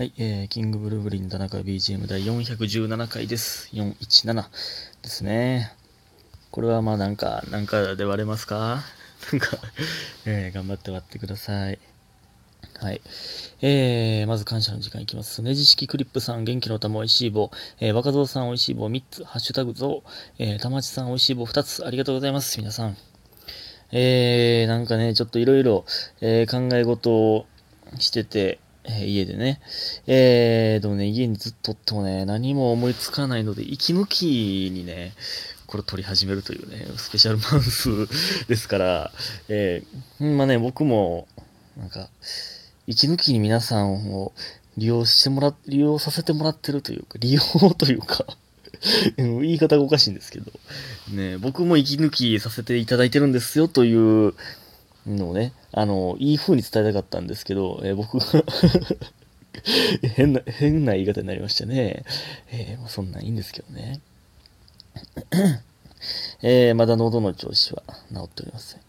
はい、えー、キングブルーブリン田中 BGM 第417回です。417ですね。これはまあなんか、なんかで割れますか？なんか、えー、頑張って割ってください。はい。えー、まず感謝の時間いきます。ネジ式クリップさん、元気の玉おいしい棒。えー、若造さんおいしい棒3つ、ハッシュタグゾウ。えー、玉地さんおいしい棒2つ、ありがとうございます、皆さん。えー、なんかね、ちょっといろいろ、えー、考え事をしてて、えー家でね。えー、でもね、家にずっとってもね、何も思いつかないので、息抜きにね、これ撮り始めるというね、スペシャルマウス ですから、えー、ほんまね、僕も、なんか、息抜きに皆さんを利用してもら、利用させてもらってるというか、利用というか、言い方がおかしいんですけど、ね、僕も息抜きさせていただいてるんですよというのね、あの、いい風に伝えたかったんですけど、えー僕が 変な、変な言い方になりましたね。えーまあそんなんいいんですけどね。えーまだ喉の調子は治っておりません。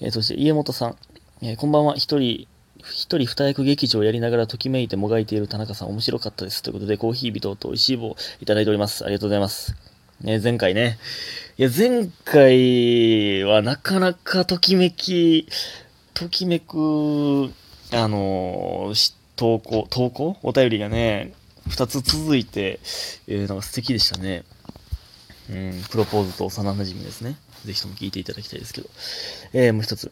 えそして家元さん、えこんばんは、一人、一人二役劇場をやりながらときめいてもがいている田中さん面白かったです。ということで、コーヒー人と美味しい棒いただいております。ありがとうございます。ね、前回ね。いや、前回はなかなかときめき、ときめく、あのー投稿、投稿？お便りがね、二つ続いて、えー、なんか素敵でしたね。うん、プロポーズと幼馴染ですね。ぜひとも聞いていただきたいですけど。えー、もう一つ。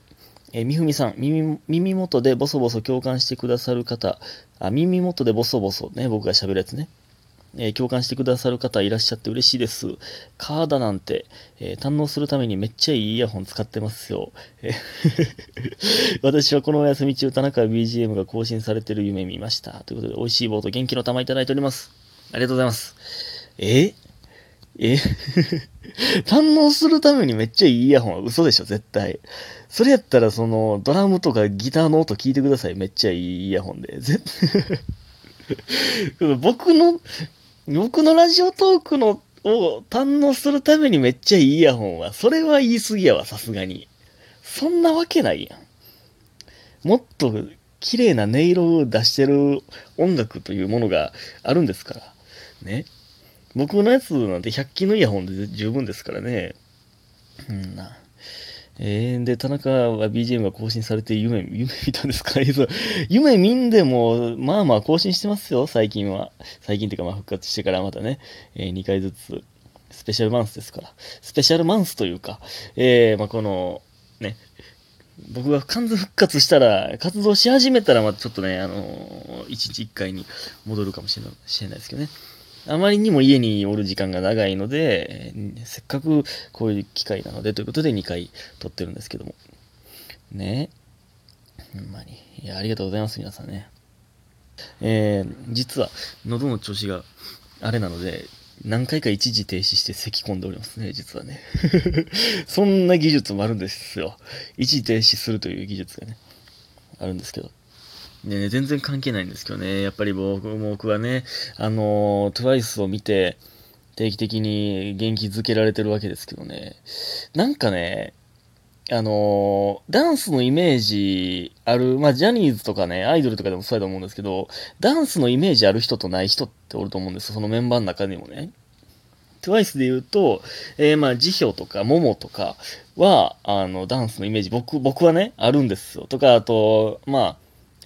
えーみふみさん、耳、耳元でボソボソ共感してくださる方、あ、耳元でボソボソね、僕が喋るやつね。えー共感してくださる方いらっしゃって嬉しいです。カーダなんて、えー堪能するためにめっちゃいいイヤホン使ってますよ。え 私はこのお休み中、田中 BGM が更新されてる夢見ました。ということで、美味しい棒と元気の玉いただいております。ありがとうございます。ええ 堪能するためにめっちゃいいイヤホンは嘘でしょ、絶対。それやったら、その、ドラムとかギターの音聞いてください。めっちゃいいイヤホンで。絶 僕の、僕のラジオトークのを堪能するためにめっちゃいいイヤホンは、それは言い過ぎやわ、さすがに。そんなわけないやん。もっと綺麗な音色を出してる音楽というものがあるんですから。ね。僕のやつなんて100均のイヤホンで十分ですからね。うんな。えー、で、田中は BGM が更新されて夢、夢見たんですか？夢見んでも、まあまあ更新してますよ、最近は。最近っていうか、まあ復活してからまたね、えー、2回ずつ、スペシャルマンスですから。スペシャルマンスというか、えー、まあこの、ね、僕が完全復活したら、活動し始めたら、まあちょっとね、あのー、1日1回に戻るかもしれないしれないですけどね。あまりにも家におる時間が長いので、せっかくこういう機会なのでということで2回撮ってるんですけども。ねほんまに。いや、ありがとうございます、皆さんね。えー、実は、喉の調子があれなので、何回か一時停止して咳込んでおりますね、実はね。そんな技術もあるんですよ。一時停止するという技術がね、あるんですけど。ね、全然関係ないんですけどね、やっぱり僕僕はね、あの、TWICE を見て、定期的に元気づけられてるわけですけどね、なんかね、あのダンスのイメージある、まあ、ジャニーズとかね、アイドルとかでもそうやと思うんですけど、ダンスのイメージある人とない人っておると思うんですよ、そのメンバーの中にもね。TWICE で言うと、えー、まあ、ジヒョとか、モモとかは、あの、ダンスのイメージ、僕、僕はね、あるんですよ。とか、あと、まあ、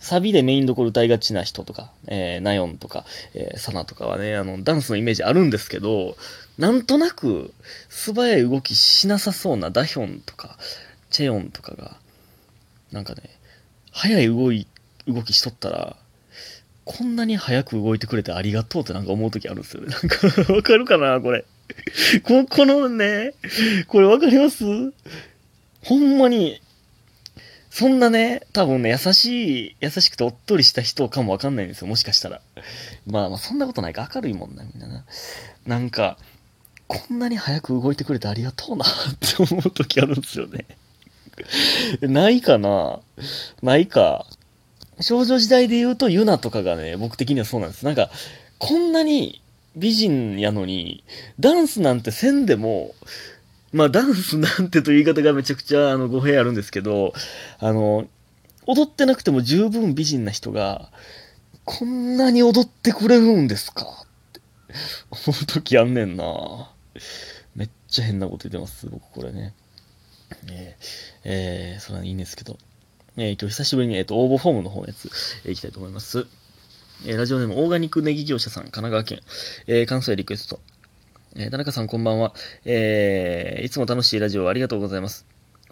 サビでメインどころ歌いがちな人とか、えー、ナヨンとか、えー、サナとかはね、あの、ダンスのイメージあるんですけど、なんとなく、素早い動きしなさそうなダヒョンとか、チェヨンとかが、なんかね、速い動い、動きしとったら、こんなに早く動いてくれてありがとうってなんか思う時あるんですよね。なんか、わかるかなこれ。こ、このね、これわかります？ほんまに、そんなね、多分ね、優しい、優しくておっとりした人かもわかんないんですよ、もしかしたら。まあまあ、そんなことないか、明るいもんな、みんなな。なんか、こんなに早く動いてくれてありがとうな、って思う時あるんですよね。ないかなないか。少女時代で言うと、ユナとかがね、僕的にはそうなんです。なんか、こんなに美人やのに、ダンスなんてせんでも、まあ、ダンスなんてという言い方がめちゃくちゃ、あの、語弊あるんですけど、あの、踊ってなくても十分美人な人が、こんなに踊ってくれるんですか？って思う時あんねんなめっちゃ変なこと言ってます、僕これね。えー、えー、それはいいんですけど。えー、今日久しぶりに、えっ、ー、と、応募フォームの方のやつ、えー、いきたいと思います。えー、ラジオネーム、オーガニックネギ業者さん、神奈川県、えー、関西リクエスト。えー、田中さんこんばんは。えー、いつも楽しいラジオありがとうございます。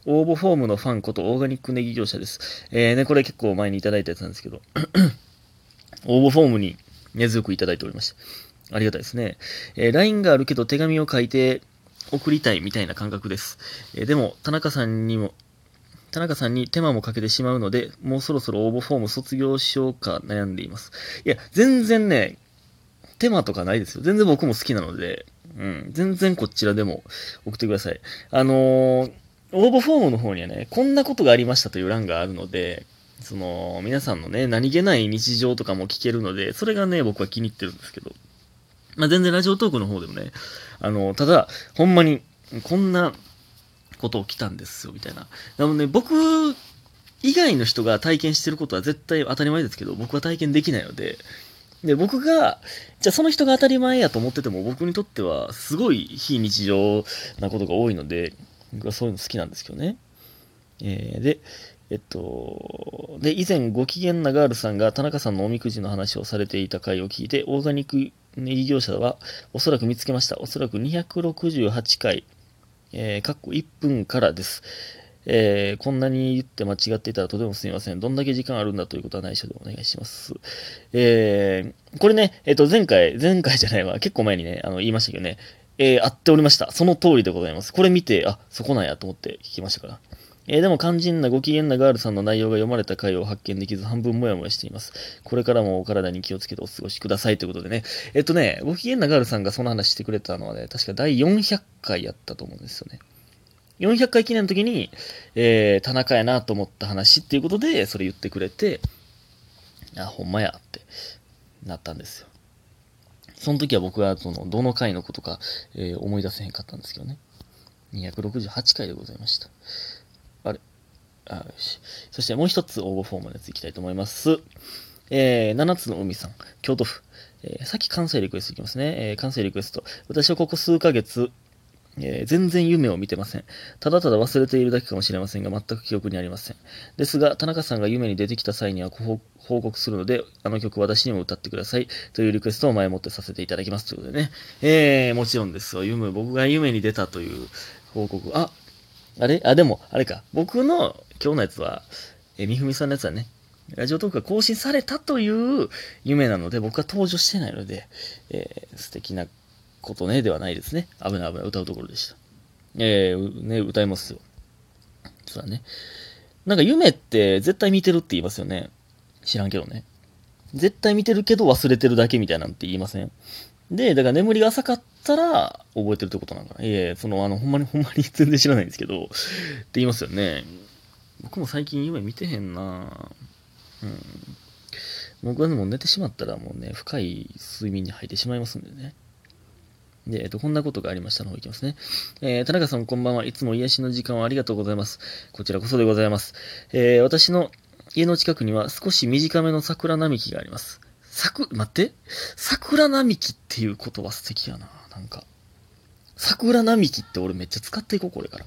応募フォームのファンことオーガニックネギ業者です。えー、ね、これ結構前にいただいたやつなんですけど、応募フォームに根強くいただいておりまして、ありがたいですね。えー、LINE があるけど手紙を書いて送りたいみたいな感覚です。えー、でも、田中さんにも、田中さんに手間もかけてしまうので、もうそろそろ応募フォーム卒業しようか悩んでいます。いや、全然ね、手間とかないですよ。全然僕も好きなので、うん、全然こちらでも送ってください。あのー、応募フォームの方にはね、こんなことがありましたという欄があるので、その、皆さんのね、何気ない日常とかも聞けるので、それがね、僕は気に入ってるんですけど。まあ、全然ラジオトークの方でもね、あの、ただ、ほんまに、こんなこと起きたんですよ、みたいな。なので、僕以外の人が体験してることは絶対当たり前ですけど、僕は体験できないので、で、僕が、じゃあその人が当たり前やと思ってても、僕にとってはすごい非日常なことが多いので、僕はそういうの好きなんですけどね。えー、で、えっと、で、以前、ご機嫌なガールさんが田中さんのおみくじの話をされていた回を聞いて、オーガニックネギ業者はおそらく見つけました。おそらく268回、えー、かっこ1分からです。えー、こんなに言って間違っていたらとてもすみません。どんだけ時間あるんだということは内緒でお願いします。えー、これね、えっ、ー、と、前回、前回じゃないわ、結構前にね、あの、言いましたけどね、えー、合っておりました。その通りでございます。これ見て、あ、そこなんやと思って聞きましたから。えー、でも肝心なご機嫌なガールさんの内容が読まれた回を発見できず半分もやもやしています。これからもお体に気をつけてお過ごしくださいということでね。えっとね、ご機嫌なガールさんがその話してくれたのはね、確か第400回やったと思うんですよね。400回記念の時に、えー、田中やなと思った話っていうことで、それ言ってくれて、あ、ほんまやってなったんですよ。その時は僕は、その、どの回のことか、えー、思い出せへんかったんですけどね。268回でございました。あれあよし。そしてもう一つ応募フォームのやついきたいと思います。えー、7つの海さん、京都府。えー、さっき関西リクエストいきますね。えー、関西リクエスト。私はここ数ヶ月、えー、全然夢を見てません。ただただ忘れているだけかもしれませんが、全く記憶にありません。ですが、田中さんが夢に出てきた際には報告するので、あの曲私にも歌ってください。というリクエストを前もってさせていただきます。ということでね。えー、もちろんですよ。夢、僕が夢に出たという報告。あ、あれ？あ、でも、あれか。僕の今日のやつは、えみふみさんのやつはね、ラジオトークが更新されたという夢なので、僕は登場してないので、えー、素敵なことね、ではないですね。危ない危ない、歌うところでした。えー、ね、歌いますよ。そうだね。なんか夢って絶対見てるって言いますよね。知らんけどね。絶対見てるけど忘れてるだけみたいなんて言いません？で、だから眠りが浅かったら覚えてるってことなのかな。いえ、その、あの、ほんまにほんまに 全然知らないんですけど、って言いますよね。僕も最近夢見てへんなうん。僕はでも寝てしまったらもうね、深い睡眠に入ってしまいますんでね。で、えっと、こんなことがありましたの方いきますね。えー、田中さんこんばんは。いつも癒しの時間をありがとうございます。こちらこそでございます。えー、私の家の近くには少し短めの桜並木があります。桜、待って。桜並木っていう言葉素敵やな。なんか。桜並木って俺めっちゃ使っていこう、これから。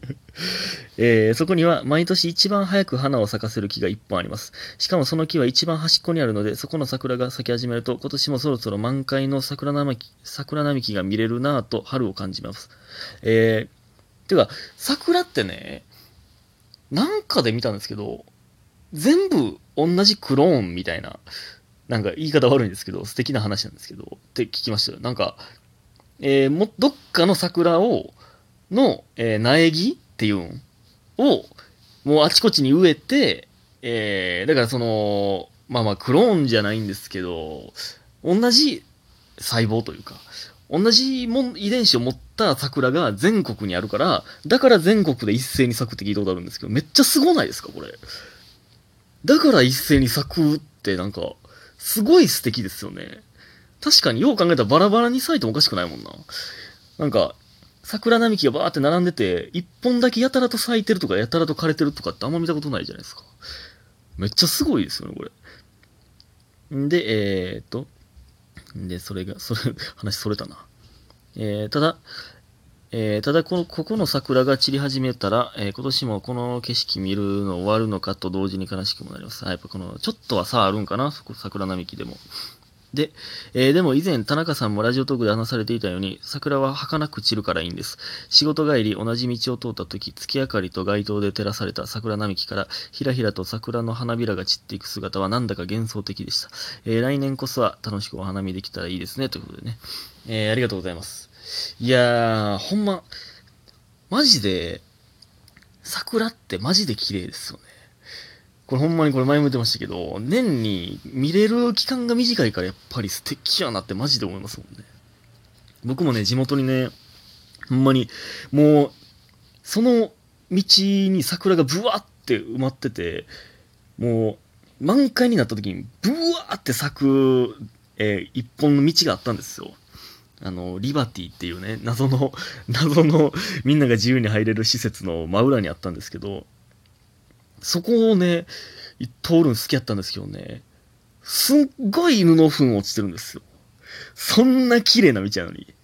えー、そこには毎年一番早く花を咲かせる木が一本あります。しかもその木は一番端っこにあるので、そこの桜が咲き始めると、今年もそろそろ満開の桜並木桜並木が見れるなぁと春を感じます。えー、てか、桜ってね、なんかで見たんですけど、全部同じクローンみたいな、なんか言い方悪いんですけど、素敵な話なんですけど、って聞きましたよ。なんか、えー、も、どっかの桜を、の、えー、苗木っていうんを、もうあちこちに植えて、えー、だからその、まあまあクローンじゃないんですけど、同じ細胞というか、同じもん遺伝子を持った桜が全国にあるから、だから全国で一斉に咲くって聞いたことあるんですけど、めっちゃすごないですか、これ。だから一斉に咲くってなんか、すごい素敵ですよね。確かによう考えたらバラバラに咲いてもおかしくないもんな。なんか、桜並木がバーって並んでて、一本だけやたらと咲いてるとか、やたらと枯れてるとかってあんま見たことないじゃないですか。めっちゃすごいですよね、これ。んで、えー、っと、で、それが、それ、話それたな。えー、ただ、えー、ただこの、ここの桜が散り始めたら、えー、今年もこの景色見るの終わるのかと同時に悲しくもなります。やっぱこの、ちょっとは差あるんかなそこ桜並木でも。で、えー、でも以前田中さんもラジオトークで話されていたように、桜は儚く散るからいいんです。仕事帰り同じ道を通った時、月明かりと街灯で照らされた桜並木から、ひらひらと桜の花びらが散っていく姿はなんだか幻想的でした。えー、来年こそは楽しくお花見できたらいいですね。ということでね。えー、ありがとうございます。いやー、ほんま、マジで、桜ってマジで綺麗ですよね。これほんまにこれ前も言ってましたけど、年に見れる期間が短いからやっぱり素敵やなってマジで思いますもんね。僕もね、地元にね、ほんまに、もう、その道に桜がブワーって埋まってて、もう、満開になった時に、ブワーって咲く、えー、一本の道があったんですよ。あの、リバティっていうね、謎の、謎の、みんなが自由に入れる施設の真裏にあったんですけど、そこをね、通るの好きやったんですけどね、すっごい犬の糞落ちてるんですよ。そんな綺麗な道なのに。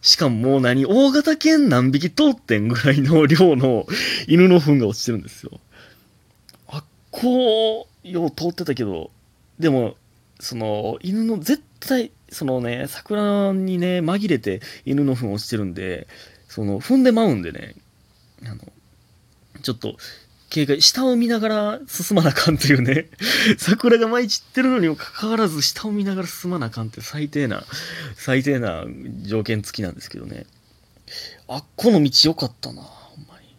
しかももう何、大型犬何匹通ってんぐらいの量の犬の糞が落ちてるんですよ。あっこう、よう通ってたけど、でも、その、犬の、絶対、そのね、桜にね、紛れて犬の糞落ちてるんで、その、踏んでまうんでね、あの、ちょっと、警戒、下を見ながら進まなあかんというね、桜が舞い散ってるのにもかかわらず、下を見ながら進まなあかんって最低な、最低な条件付きなんですけどね。あっこの道良かったな、ほんまに。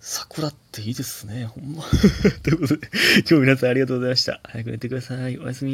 桜っていいですね、ほんま。ということで、今日皆さんありがとうございました。早く寝てください。おやすみ。